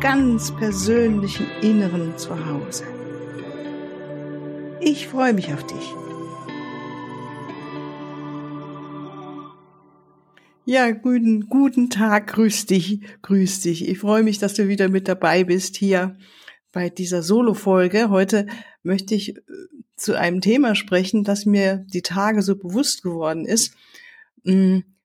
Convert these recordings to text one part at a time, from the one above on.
ganz persönlichen Inneren zu Hause. Ich freue mich auf dich. Ja, guten, guten Tag, grüß dich, grüß dich. Ich freue mich, dass du wieder mit dabei bist hier bei dieser Solo-Folge. Heute möchte ich äh, zu einem Thema sprechen, das mir die Tage so bewusst geworden ist.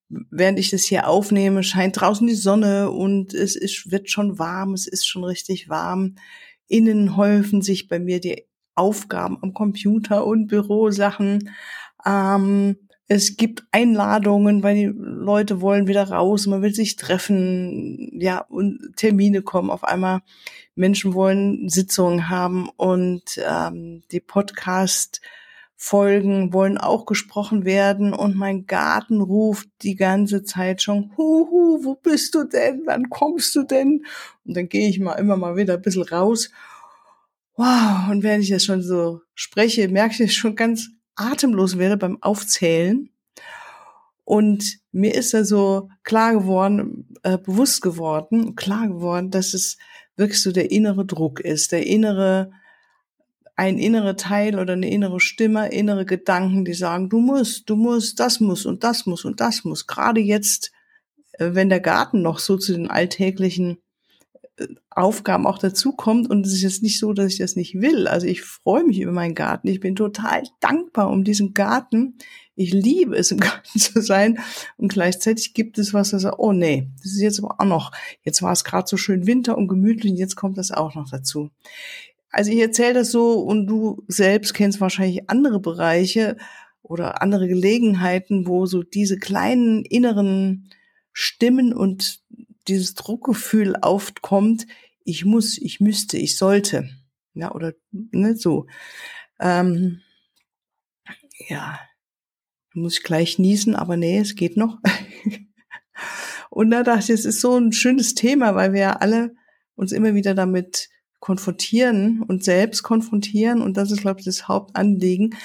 Während ich das hier aufnehme, scheint draußen die Sonne und es ist, wird schon warm, es ist schon richtig warm. Innen häufen sich bei mir die Aufgaben am Computer und Bürosachen. Ähm, es gibt Einladungen, weil die Leute wollen wieder raus, man will sich treffen, ja, und Termine kommen auf einmal. Menschen wollen Sitzungen haben und ähm, die Podcast Folgen wollen auch gesprochen werden und mein Garten ruft die ganze Zeit schon, huhu, wo bist du denn? Wann kommst du denn? Und dann gehe ich mal immer mal wieder ein bisschen raus. Wow, und während ich das schon so spreche, merke ich, dass ich schon ganz atemlos werde beim Aufzählen. Und mir ist da so klar geworden, äh, bewusst geworden, klar geworden, dass es wirklich so der innere Druck ist, der innere ein innerer Teil oder eine innere Stimme, innere Gedanken, die sagen, du musst, du musst, das muss und das muss und das muss. Gerade jetzt, äh, wenn der Garten noch so zu den alltäglichen äh, Aufgaben auch dazukommt und es ist jetzt nicht so, dass ich das nicht will. Also ich freue mich über meinen Garten. Ich bin total dankbar um diesen Garten. Ich liebe es, im Garten zu sein. Und gleichzeitig gibt es was, das sagt, oh nee, das ist jetzt aber auch noch, jetzt war es gerade so schön Winter und gemütlich und jetzt kommt das auch noch dazu. Also ich erzähle das so und du selbst kennst wahrscheinlich andere Bereiche oder andere Gelegenheiten, wo so diese kleinen inneren Stimmen und dieses Druckgefühl aufkommt, ich muss, ich müsste, ich sollte. Ja, oder ne, so. Ähm, ja, muss ich gleich niesen, aber nee, es geht noch. und da dachte ich, es ist so ein schönes Thema, weil wir ja alle uns immer wieder damit konfrontieren und selbst konfrontieren. Und das ist, glaube ich, das Hauptanliegen.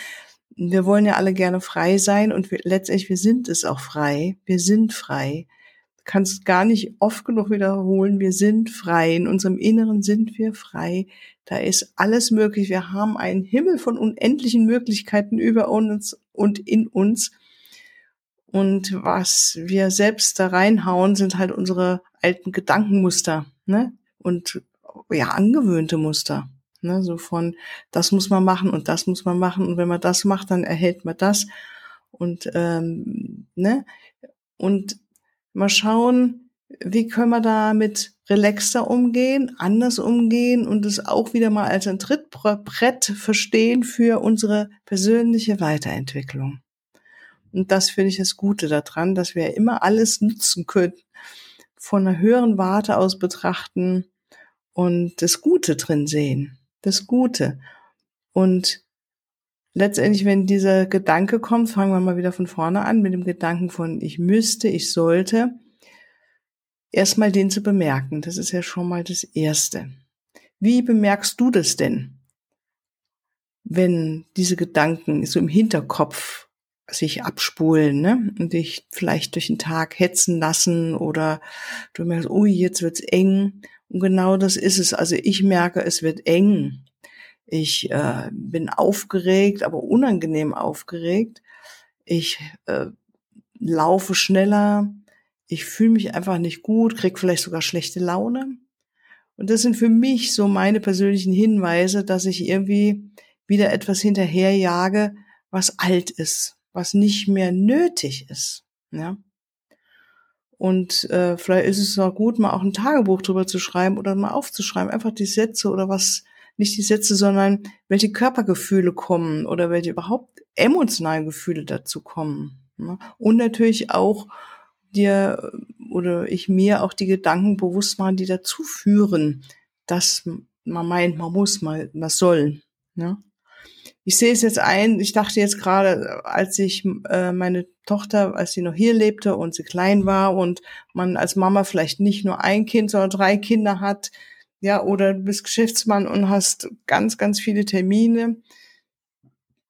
Wir wollen ja alle gerne frei sein und wir, letztendlich, wir sind es auch frei. Wir sind frei. Du kannst gar nicht oft genug wiederholen. Wir sind frei. In unserem Inneren sind wir frei. Da ist alles möglich. Wir haben einen Himmel von unendlichen Möglichkeiten über uns und in uns. Und was wir selbst da reinhauen, sind halt unsere alten Gedankenmuster, ne? Und ja angewöhnte Muster. Ne, so von, das muss man machen und das muss man machen und wenn man das macht, dann erhält man das und ähm, ne und mal schauen, wie können wir da mit relaxter umgehen, anders umgehen und es auch wieder mal als ein Trittbrett verstehen für unsere persönliche Weiterentwicklung. Und das finde ich das Gute daran, dass wir immer alles nutzen können, von einer höheren Warte aus betrachten, und das Gute drin sehen. Das Gute. Und letztendlich, wenn dieser Gedanke kommt, fangen wir mal wieder von vorne an mit dem Gedanken von ich müsste, ich sollte, erstmal den zu bemerken. Das ist ja schon mal das Erste. Wie bemerkst du das denn? Wenn diese Gedanken so im Hinterkopf sich abspulen, ne? Und dich vielleicht durch den Tag hetzen lassen oder du merkst, ui, jetzt wird's eng und genau das ist es. Also ich merke, es wird eng. Ich äh, bin aufgeregt, aber unangenehm aufgeregt. Ich äh, laufe schneller. Ich fühle mich einfach nicht gut, krieg vielleicht sogar schlechte Laune. Und das sind für mich so meine persönlichen Hinweise, dass ich irgendwie wieder etwas hinterherjage, was alt ist, was nicht mehr nötig ist. Ja? Und äh, vielleicht ist es auch gut, mal auch ein Tagebuch drüber zu schreiben oder mal aufzuschreiben, einfach die Sätze oder was, nicht die Sätze, sondern welche Körpergefühle kommen oder welche überhaupt emotionalen Gefühle dazu kommen. Ne? Und natürlich auch dir oder ich mir auch die Gedanken bewusst machen, die dazu führen, dass man meint, man muss mal, man soll. Ne? Ich sehe es jetzt ein, ich dachte jetzt gerade, als ich äh, meine Tochter, als sie noch hier lebte und sie klein war und man als Mama vielleicht nicht nur ein Kind, sondern drei Kinder hat, ja, oder du bist Geschäftsmann und hast ganz, ganz viele Termine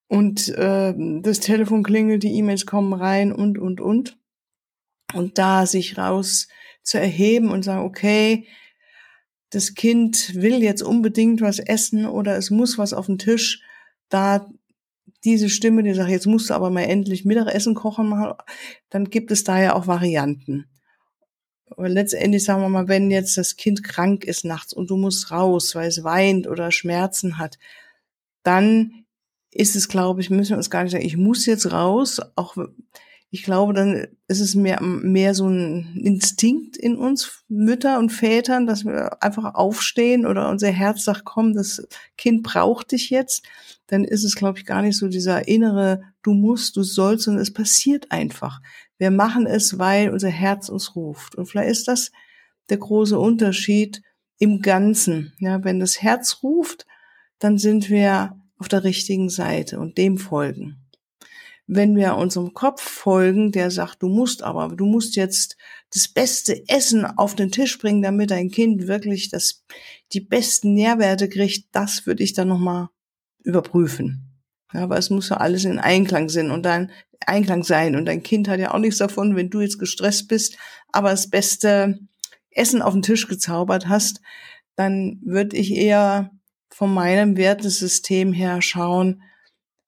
und äh, das Telefon klingelt, die E-Mails kommen rein und, und, und. Und da sich raus zu erheben und sagen, okay, das Kind will jetzt unbedingt was essen oder es muss was auf den Tisch, da diese Stimme, die sagt, jetzt musst du aber mal endlich Mittagessen kochen machen, dann gibt es da ja auch Varianten. Aber letztendlich sagen wir mal, wenn jetzt das Kind krank ist nachts und du musst raus, weil es weint oder Schmerzen hat, dann ist es, glaube ich, müssen wir uns gar nicht sagen, ich muss jetzt raus, auch ich glaube, dann ist es mehr, mehr so ein Instinkt in uns Mütter und Vätern, dass wir einfach aufstehen oder unser Herz sagt, komm, das Kind braucht dich jetzt. Dann ist es, glaube ich, gar nicht so dieser innere, du musst, du sollst, sondern es passiert einfach. Wir machen es, weil unser Herz uns ruft. Und vielleicht ist das der große Unterschied im Ganzen. Ja, wenn das Herz ruft, dann sind wir auf der richtigen Seite und dem folgen. Wenn wir unserem Kopf folgen, der sagt, du musst aber, du musst jetzt das beste Essen auf den Tisch bringen, damit dein Kind wirklich das, die besten Nährwerte kriegt, das würde ich dann nochmal überprüfen. Ja, aber es muss ja alles in Einklang sein und dann Einklang sein. Und dein Kind hat ja auch nichts davon, wenn du jetzt gestresst bist, aber das beste Essen auf den Tisch gezaubert hast, dann würde ich eher von meinem Wertesystem her schauen,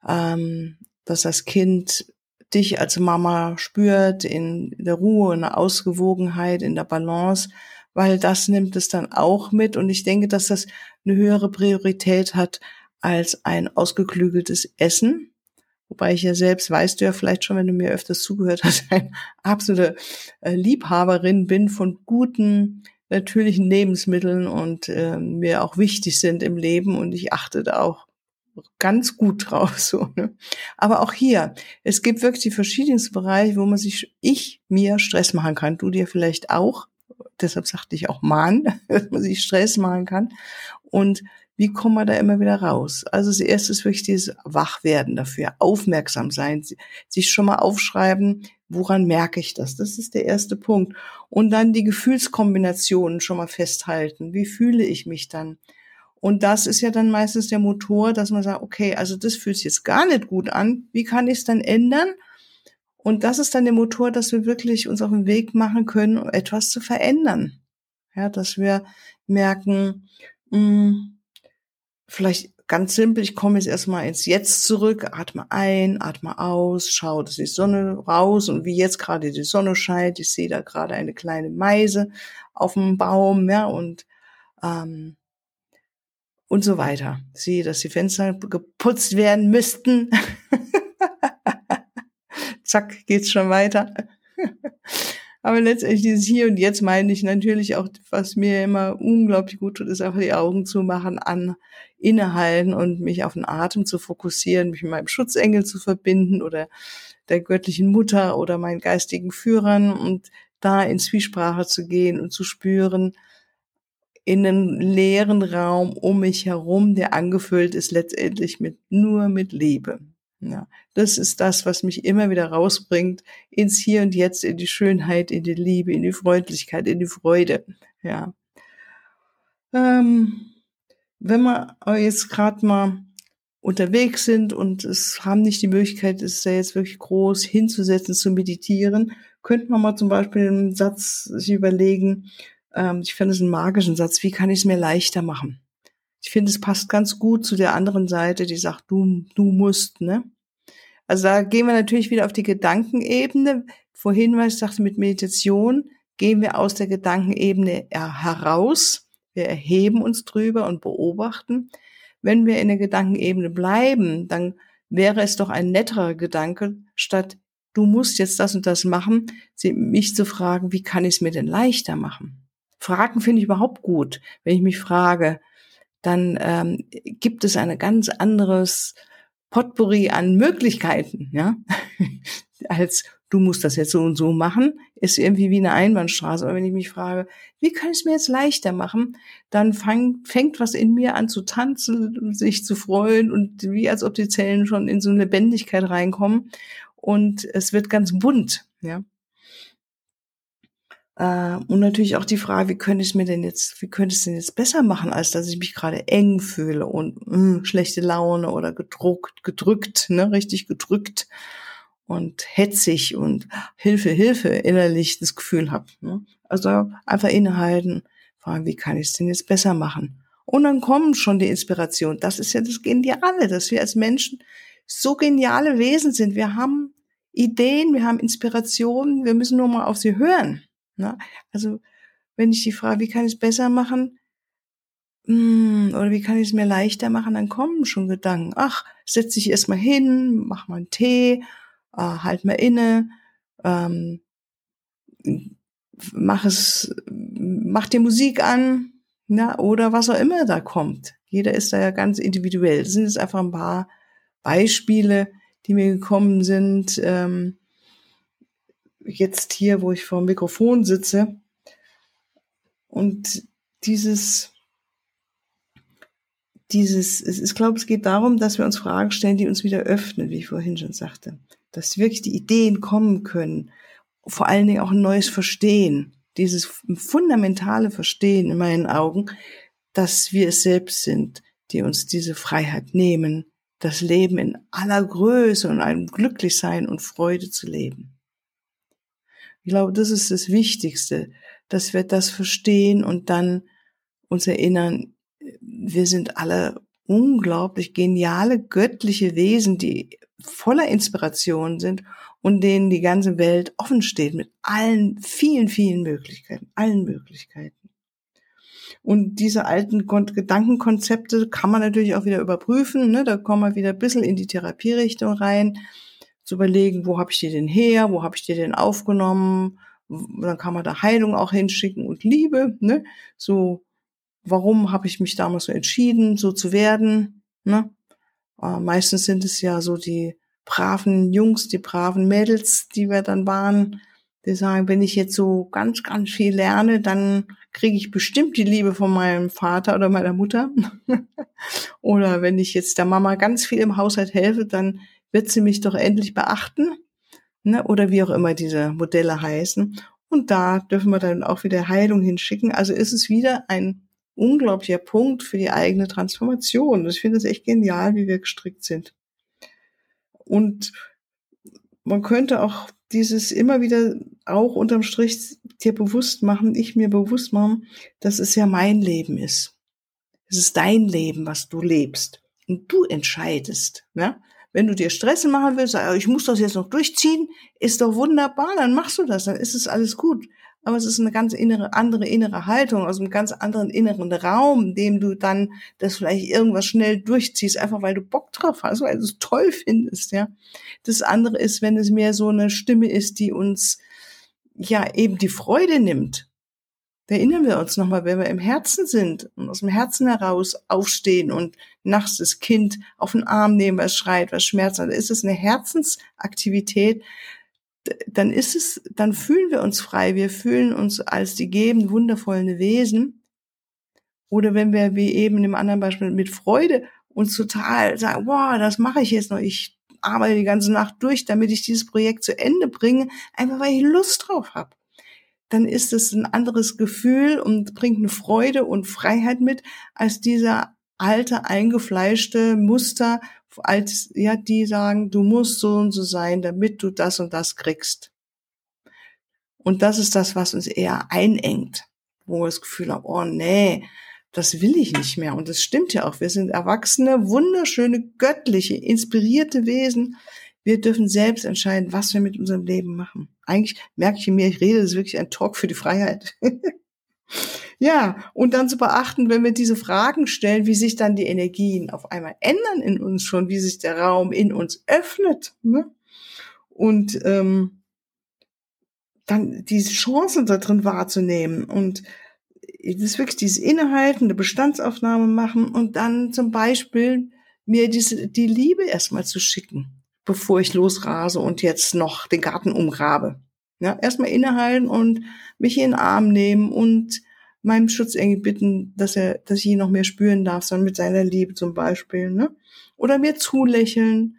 ähm, dass das Kind dich als Mama spürt in der Ruhe, in der Ausgewogenheit, in der Balance, weil das nimmt es dann auch mit. Und ich denke, dass das eine höhere Priorität hat als ein ausgeklügeltes Essen. Wobei ich ja selbst, weißt du ja vielleicht schon, wenn du mir öfters zugehört hast, ein absolute äh, Liebhaberin bin von guten, natürlichen Lebensmitteln und äh, mir auch wichtig sind im Leben und ich achte da auch ganz gut drauf. So, ne? Aber auch hier, es gibt wirklich die verschiedensten Bereiche, wo man sich, ich mir Stress machen kann. Du dir vielleicht auch. Deshalb sagte ich auch Mann, dass man sich Stress machen kann. Und wie kommen wir da immer wieder raus? Also das erste ist wirklich dieses Wachwerden dafür, aufmerksam sein, sich schon mal aufschreiben, woran merke ich das? Das ist der erste Punkt. Und dann die Gefühlskombinationen schon mal festhalten. Wie fühle ich mich dann? Und das ist ja dann meistens der Motor, dass man sagt, okay, also das fühlt sich jetzt gar nicht gut an. Wie kann ich es dann ändern? Und das ist dann der Motor, dass wir wirklich uns auf den Weg machen können, etwas zu verändern. Ja, dass wir merken, mh, hm, vielleicht ganz simpel, ich komme jetzt erstmal ins Jetzt zurück, atme ein, atme aus, schaue, dass die Sonne raus und wie jetzt gerade die Sonne scheint, ich sehe da gerade eine kleine Meise auf dem Baum, ja, und ähm, und so weiter. Siehe, dass die Fenster geputzt werden müssten. Zack, geht's schon weiter. Aber letztendlich dieses Hier und Jetzt meine ich natürlich auch, was mir immer unglaublich gut tut, ist einfach die Augen zu machen, an, innehalten und mich auf den Atem zu fokussieren, mich mit meinem Schutzengel zu verbinden oder der göttlichen Mutter oder meinen geistigen Führern und da in Zwiesprache zu gehen und zu spüren, in einen leeren Raum um mich herum, der angefüllt ist letztendlich mit nur mit Liebe. Ja, das ist das, was mich immer wieder rausbringt ins Hier und Jetzt, in die Schönheit, in die Liebe, in die Freundlichkeit, in die Freude. Ja. Ähm, wenn wir jetzt gerade mal unterwegs sind und es haben nicht die Möglichkeit, es da jetzt wirklich groß hinzusetzen, zu meditieren, könnte man mal zum Beispiel einen Satz sich überlegen, ähm, ich finde es einen magischen Satz. Wie kann ich es mir leichter machen? Ich finde, es passt ganz gut zu der anderen Seite, die sagt, du, du musst, ne? Also da gehen wir natürlich wieder auf die Gedankenebene. Vorhin, was ich sagte, mit Meditation gehen wir aus der Gedankenebene heraus. Wir erheben uns drüber und beobachten. Wenn wir in der Gedankenebene bleiben, dann wäre es doch ein netterer Gedanke, statt du musst jetzt das und das machen, mich zu fragen, wie kann ich es mir denn leichter machen? Fragen finde ich überhaupt gut. Wenn ich mich frage, dann ähm, gibt es eine ganz anderes Potpourri an Möglichkeiten, ja, als du musst das jetzt so und so machen, ist irgendwie wie eine Einbahnstraße. Aber wenn ich mich frage, wie kann ich es mir jetzt leichter machen, dann fang, fängt was in mir an zu tanzen sich zu freuen und wie als ob die Zellen schon in so eine Lebendigkeit reinkommen und es wird ganz bunt, ja. Äh, und natürlich auch die Frage, wie könnte ich es mir denn jetzt, wie könnte ich es denn jetzt besser machen, als dass ich mich gerade eng fühle und mh, hm, schlechte Laune oder gedruckt, gedrückt, ne, richtig gedrückt und hetzig und Hilfe, Hilfe innerlich das Gefühl habe. Ne? Also einfach innehalten, fragen, wie kann ich es denn jetzt besser machen? Und dann kommen schon die Inspirationen. Das ist ja das Geniale, dass wir als Menschen so geniale Wesen sind. Wir haben Ideen, wir haben Inspirationen, wir müssen nur mal auf sie hören. Ne? Also wenn ich die frage, wie kann ich es besser machen, hm, oder wie kann ich es mir leichter machen, dann kommen schon Gedanken. Ach, setz dich erstmal hin, mach mal einen Tee, äh, halt mal inne, ähm, mach es, mach dir Musik an, na, oder was auch immer da kommt. Jeder ist da ja ganz individuell. Das sind jetzt einfach ein paar Beispiele, die mir gekommen sind. Ähm, jetzt hier, wo ich vor dem Mikrofon sitze. Und dieses, dieses, es ist, glaube, es geht darum, dass wir uns Fragen stellen, die uns wieder öffnen, wie ich vorhin schon sagte. Dass wirklich die Ideen kommen können. Vor allen Dingen auch ein neues Verstehen. Dieses fundamentale Verstehen in meinen Augen, dass wir es selbst sind, die uns diese Freiheit nehmen, das Leben in aller Größe und einem Glücklichsein und Freude zu leben. Ich glaube, das ist das Wichtigste, dass wir das verstehen und dann uns erinnern, wir sind alle unglaublich geniale, göttliche Wesen, die voller Inspiration sind und denen die ganze Welt offen steht mit allen vielen, vielen Möglichkeiten, allen Möglichkeiten. Und diese alten Gedankenkonzepte kann man natürlich auch wieder überprüfen. Ne? Da kommen wir wieder ein bisschen in die Therapierichtung rein zu überlegen, wo habe ich die denn her, wo habe ich die denn aufgenommen, dann kann man da Heilung auch hinschicken und Liebe, ne? So, warum habe ich mich damals so entschieden, so zu werden, ne? Äh, meistens sind es ja so die braven Jungs, die braven Mädels, die wir dann waren, die sagen, wenn ich jetzt so ganz, ganz viel lerne, dann kriege ich bestimmt die Liebe von meinem Vater oder meiner Mutter. oder wenn ich jetzt der Mama ganz viel im Haushalt helfe, dann wird sie mich doch endlich beachten? Ne? Oder wie auch immer diese Modelle heißen. Und da dürfen wir dann auch wieder Heilung hinschicken. Also ist es wieder ein unglaublicher Punkt für die eigene Transformation. Ich finde es echt genial, wie wir gestrickt sind. Und man könnte auch dieses immer wieder auch unterm Strich dir bewusst machen, ich mir bewusst machen, dass es ja mein Leben ist. Es ist dein Leben, was du lebst. Und du entscheidest. Ne? Wenn du dir Stress machen willst, ich muss das jetzt noch durchziehen, ist doch wunderbar, dann machst du das, dann ist es alles gut. Aber es ist eine ganz innere, andere innere Haltung, aus einem ganz anderen inneren Raum, dem du dann das vielleicht irgendwas schnell durchziehst, einfach weil du Bock drauf hast, weil du es toll findest, ja. Das andere ist, wenn es mehr so eine Stimme ist, die uns, ja, eben die Freude nimmt erinnern wir uns nochmal, wenn wir im Herzen sind und aus dem Herzen heraus aufstehen und nachts das Kind auf den Arm nehmen, was schreit, was schmerzt, dann ist es eine Herzensaktivität, dann ist es, dann fühlen wir uns frei, wir fühlen uns als die gebend wundervollen Wesen. Oder wenn wir, wie eben im anderen Beispiel, mit Freude uns total sagen, boah, das mache ich jetzt noch, ich arbeite die ganze Nacht durch, damit ich dieses Projekt zu Ende bringe, einfach weil ich Lust drauf habe dann ist es ein anderes Gefühl und bringt eine Freude und Freiheit mit, als dieser alte, eingefleischte Muster, als, ja, die sagen, du musst so und so sein, damit du das und das kriegst. Und das ist das, was uns eher einengt, wo wir das Gefühl haben, oh nee, das will ich nicht mehr. Und das stimmt ja auch. Wir sind erwachsene, wunderschöne, göttliche, inspirierte Wesen, wir dürfen selbst entscheiden, was wir mit unserem Leben machen. Eigentlich merke ich mir, ich rede, das ist wirklich ein Talk für die Freiheit. ja, und dann zu beachten, wenn wir diese Fragen stellen, wie sich dann die Energien auf einmal ändern in uns schon, wie sich der Raum in uns öffnet. Ne? Und ähm, dann diese Chancen da drin wahrzunehmen und das ist wirklich diese innehaltende Bestandsaufnahme machen und dann zum Beispiel mir diese, die Liebe erstmal zu schicken bevor ich losrase und jetzt noch den Garten umgrabe. Ja, erstmal innehalten und mich in den Arm nehmen und meinem Schutzengel bitten, dass er, dass ich ihn noch mehr spüren darf, sondern mit seiner Liebe zum Beispiel, ne? Oder mir zulächeln.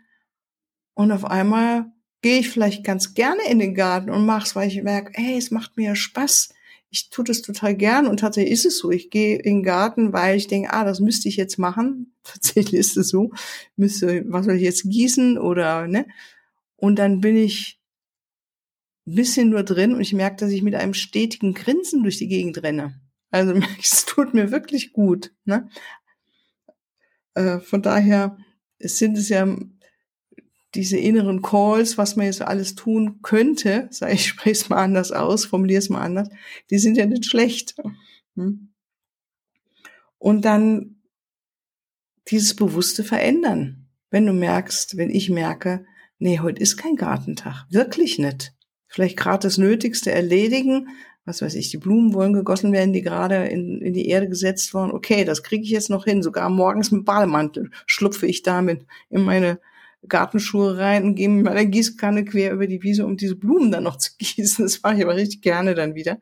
Und auf einmal gehe ich vielleicht ganz gerne in den Garten und mach's, weil ich merke, hey, es macht mir Spaß. Ich tue das total gern und tatsächlich ist es so. Ich gehe in den Garten, weil ich denke, ah, das müsste ich jetzt machen. Tatsächlich ist es so. Müsste, was soll ich jetzt gießen oder, ne? Und dann bin ich ein bisschen nur drin und ich merke, dass ich mit einem stetigen Grinsen durch die Gegend renne. Also es tut mir wirklich gut. Ne? Äh, von daher sind es ja diese inneren Calls, was man jetzt alles tun könnte, sag ich, spreche es mal anders aus, formuliere es mal anders, die sind ja nicht schlecht. Hm? Und dann dieses bewusste Verändern. Wenn du merkst, wenn ich merke, nee, heute ist kein Gartentag, wirklich nicht. Vielleicht gerade das Nötigste erledigen, was weiß ich, die Blumen wollen gegossen werden, die gerade in, in die Erde gesetzt wurden. Okay, das kriege ich jetzt noch hin. Sogar morgens mit Bademantel schlupfe ich damit in meine Gartenschuhe rein und gehe mit meiner Gießkanne quer über die Wiese, um diese Blumen dann noch zu gießen. Das mache ich aber richtig gerne dann wieder.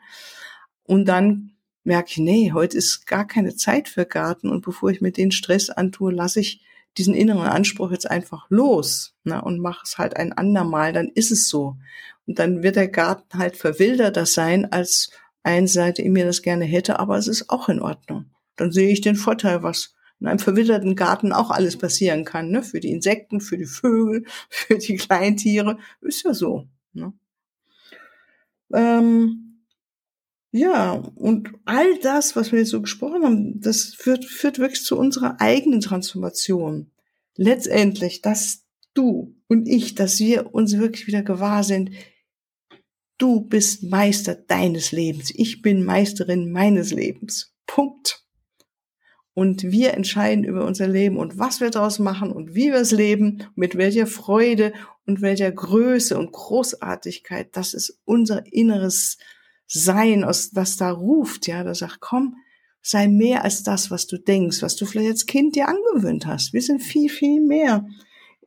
Und dann merke ich, nee, heute ist gar keine Zeit für Garten. Und bevor ich mir den Stress antue, lasse ich diesen inneren Anspruch jetzt einfach los ne, und mache es halt ein andermal, dann ist es so. Und dann wird der Garten halt verwilderter sein, als eine Seite in mir das gerne hätte, aber es ist auch in Ordnung. Dann sehe ich den Vorteil, was in einem verwilderten Garten auch alles passieren kann, ne? Für die Insekten, für die Vögel, für die Kleintiere. Ist ja so. Ne? Ähm, ja, und all das, was wir jetzt so gesprochen haben, das führt, führt wirklich zu unserer eigenen Transformation. Letztendlich, dass du und ich, dass wir uns wirklich wieder gewahr sind, du bist Meister deines Lebens, ich bin Meisterin meines Lebens. Punkt. Und wir entscheiden über unser Leben und was wir daraus machen und wie wir es leben, mit welcher Freude und welcher Größe und Großartigkeit. Das ist unser inneres sein, aus was da ruft, ja, da sagt, komm, sei mehr als das, was du denkst, was du vielleicht als Kind dir angewöhnt hast. Wir sind viel, viel mehr.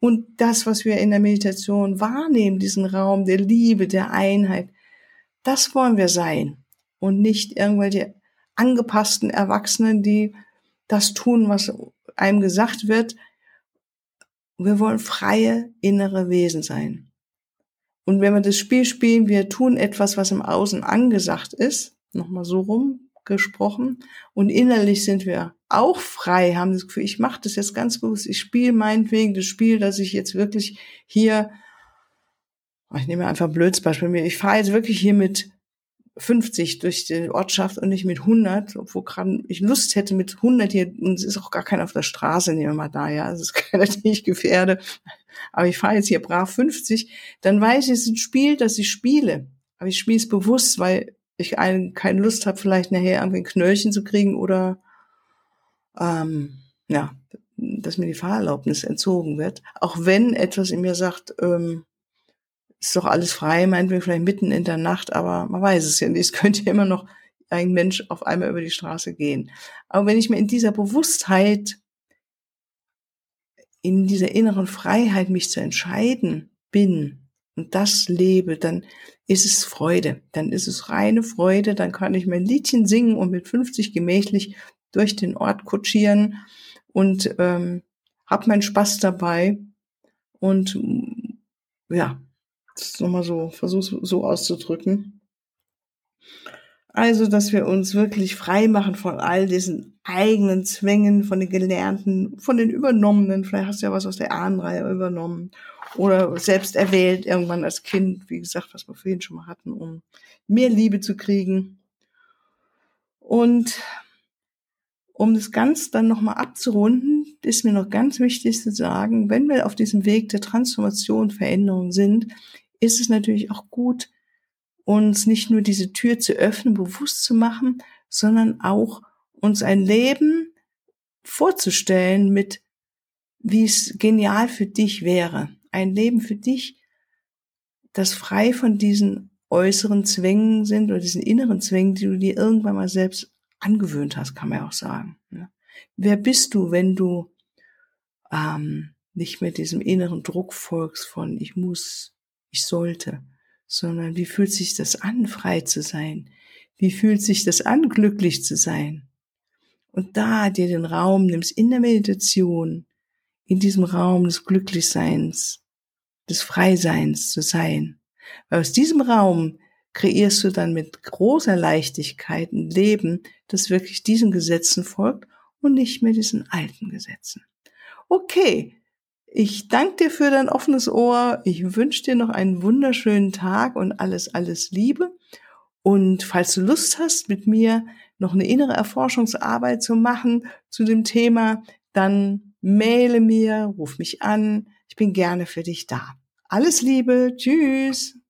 Und das, was wir in der Meditation wahrnehmen, diesen Raum der Liebe, der Einheit, das wollen wir sein. Und nicht irgendwelche angepassten Erwachsenen, die das tun, was einem gesagt wird. Wir wollen freie innere Wesen sein. Und wenn wir das Spiel spielen, wir tun etwas, was im Außen angesagt ist, nochmal so rum gesprochen, und innerlich sind wir auch frei, haben das Gefühl, ich mache das jetzt ganz bewusst, ich spiele meinetwegen das Spiel, dass ich jetzt wirklich hier, ich nehme einfach ein blödes Beispiel, ich fahre jetzt wirklich hier mit 50 durch die Ortschaft und nicht mit 100, obwohl gerade ich Lust hätte mit 100 hier, und es ist auch gar keiner auf der Straße, nehmen wir mal da, ja, es ist keiner, den ich gefährde, aber ich fahre jetzt hier brav 50, dann weiß ich, es ist ein Spiel, das ich spiele, aber ich spiele es bewusst, weil ich einen, keine Lust habe, vielleicht nachher irgendwie ein Knöllchen zu kriegen oder, ähm, ja, dass mir die Fahrerlaubnis entzogen wird, auch wenn etwas in mir sagt, ähm, ist doch alles frei, meinetwegen vielleicht mitten in der Nacht, aber man weiß es ja nicht. Es könnte ja immer noch ein Mensch auf einmal über die Straße gehen. Aber wenn ich mir in dieser Bewusstheit, in dieser inneren Freiheit, mich zu entscheiden bin und das lebe, dann ist es Freude. Dann ist es reine Freude. Dann kann ich mein Liedchen singen und mit 50 gemächlich durch den Ort kutschieren und ähm, hab meinen Spaß dabei. Und ja, das nochmal so, versuch's so auszudrücken. Also, dass wir uns wirklich frei machen von all diesen eigenen Zwängen, von den Gelernten, von den Übernommenen. Vielleicht hast du ja was aus der Ahnenreihe übernommen. Oder selbst erwählt, irgendwann als Kind, wie gesagt, was wir vorhin schon mal hatten, um mehr Liebe zu kriegen. Und um das Ganze dann nochmal abzurunden, ist mir noch ganz wichtig zu sagen, wenn wir auf diesem Weg der Transformation, Veränderung sind, ist es natürlich auch gut, uns nicht nur diese Tür zu öffnen, bewusst zu machen, sondern auch uns ein Leben vorzustellen mit, wie es genial für dich wäre. Ein Leben für dich, das frei von diesen äußeren Zwängen sind oder diesen inneren Zwängen, die du dir irgendwann mal selbst angewöhnt hast, kann man ja auch sagen. Wer bist du, wenn du ähm, nicht mehr diesem inneren Druck folgst von ich muss, ich sollte, sondern wie fühlt sich das an, frei zu sein? Wie fühlt sich das an, glücklich zu sein? Und da dir den Raum nimmst in der Meditation, in diesem Raum des Glücklichseins, des Freiseins zu sein. Weil aus diesem Raum kreierst du dann mit großer Leichtigkeit ein Leben, das wirklich diesen Gesetzen folgt und nicht mehr diesen alten Gesetzen. Okay, ich danke dir für dein offenes Ohr. Ich wünsche dir noch einen wunderschönen Tag und alles, alles Liebe. Und falls du Lust hast, mit mir noch eine innere Erforschungsarbeit zu machen zu dem Thema, dann maile mir, ruf mich an. Ich bin gerne für dich da. Alles Liebe. Tschüss.